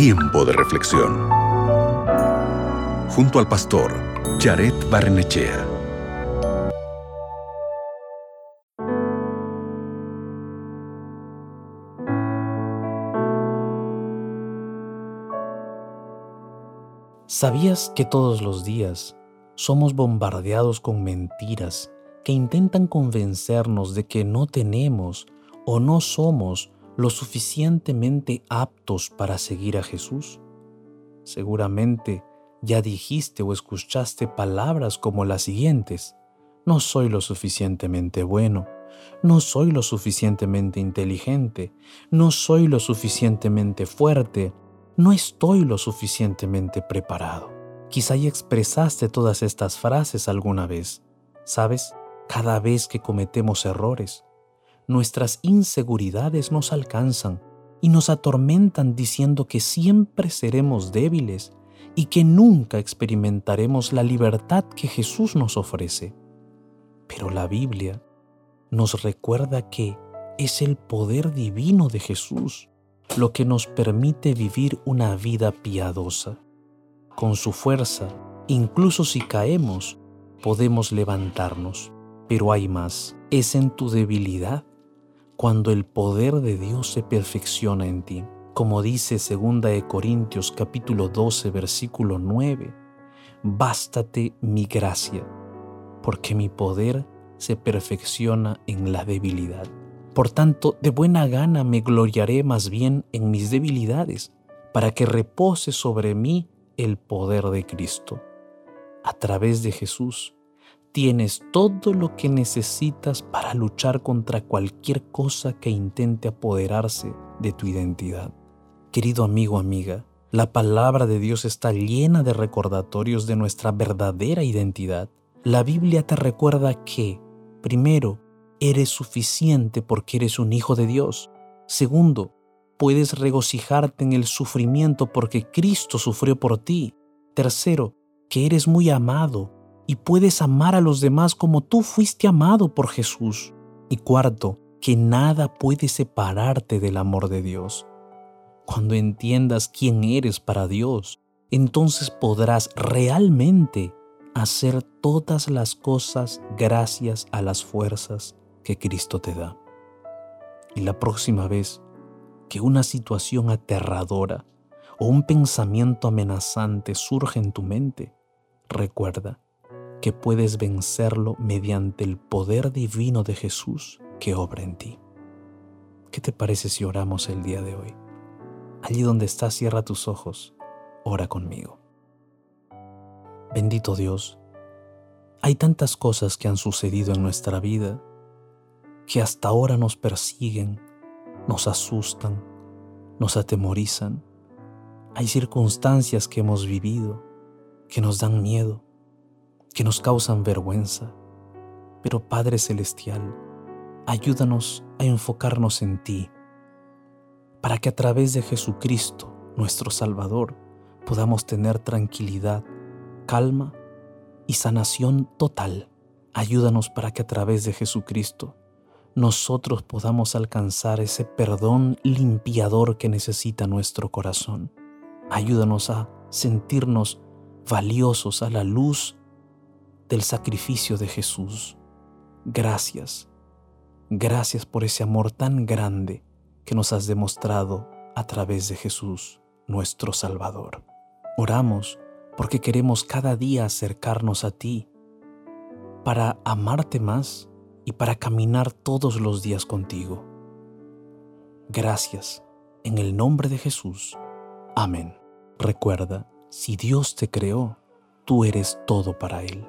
Tiempo de reflexión. Junto al pastor Jared Barnechea. ¿Sabías que todos los días somos bombardeados con mentiras que intentan convencernos de que no tenemos o no somos lo suficientemente aptos para seguir a Jesús? Seguramente ya dijiste o escuchaste palabras como las siguientes. No soy lo suficientemente bueno, no soy lo suficientemente inteligente, no soy lo suficientemente fuerte, no estoy lo suficientemente preparado. Quizá ya expresaste todas estas frases alguna vez. ¿Sabes? Cada vez que cometemos errores, nuestras inseguridades nos alcanzan y nos atormentan diciendo que siempre seremos débiles y que nunca experimentaremos la libertad que Jesús nos ofrece. Pero la Biblia nos recuerda que es el poder divino de Jesús lo que nos permite vivir una vida piadosa. Con su fuerza, incluso si caemos, podemos levantarnos. Pero hay más, es en tu debilidad cuando el poder de Dios se perfecciona en ti. Como dice 2 de Corintios capítulo 12 versículo 9, bástate mi gracia, porque mi poder se perfecciona en la debilidad. Por tanto, de buena gana me gloriaré más bien en mis debilidades, para que repose sobre mí el poder de Cristo. A través de Jesús, tienes todo lo que necesitas para luchar contra cualquier cosa que intente apoderarse de tu identidad. Querido amigo, amiga, la palabra de Dios está llena de recordatorios de nuestra verdadera identidad. La Biblia te recuerda que, primero, eres suficiente porque eres un hijo de Dios. Segundo, puedes regocijarte en el sufrimiento porque Cristo sufrió por ti. Tercero, que eres muy amado y puedes amar a los demás como tú fuiste amado por Jesús. Y cuarto, que nada puede separarte del amor de Dios. Cuando entiendas quién eres para Dios, entonces podrás realmente hacer todas las cosas gracias a las fuerzas que Cristo te da. Y la próxima vez que una situación aterradora o un pensamiento amenazante surge en tu mente, recuerda que puedes vencerlo mediante el poder divino de Jesús que obra en ti. ¿Qué te parece si oramos el día de hoy? Allí donde estás, cierra tus ojos, ora conmigo. Bendito Dios, hay tantas cosas que han sucedido en nuestra vida que hasta ahora nos persiguen, nos asustan, nos atemorizan. Hay circunstancias que hemos vivido que nos dan miedo que nos causan vergüenza. Pero Padre Celestial, ayúdanos a enfocarnos en ti, para que a través de Jesucristo, nuestro Salvador, podamos tener tranquilidad, calma y sanación total. Ayúdanos para que a través de Jesucristo nosotros podamos alcanzar ese perdón limpiador que necesita nuestro corazón. Ayúdanos a sentirnos valiosos a la luz del sacrificio de Jesús. Gracias, gracias por ese amor tan grande que nos has demostrado a través de Jesús, nuestro Salvador. Oramos porque queremos cada día acercarnos a ti para amarte más y para caminar todos los días contigo. Gracias, en el nombre de Jesús. Amén. Recuerda, si Dios te creó, tú eres todo para Él.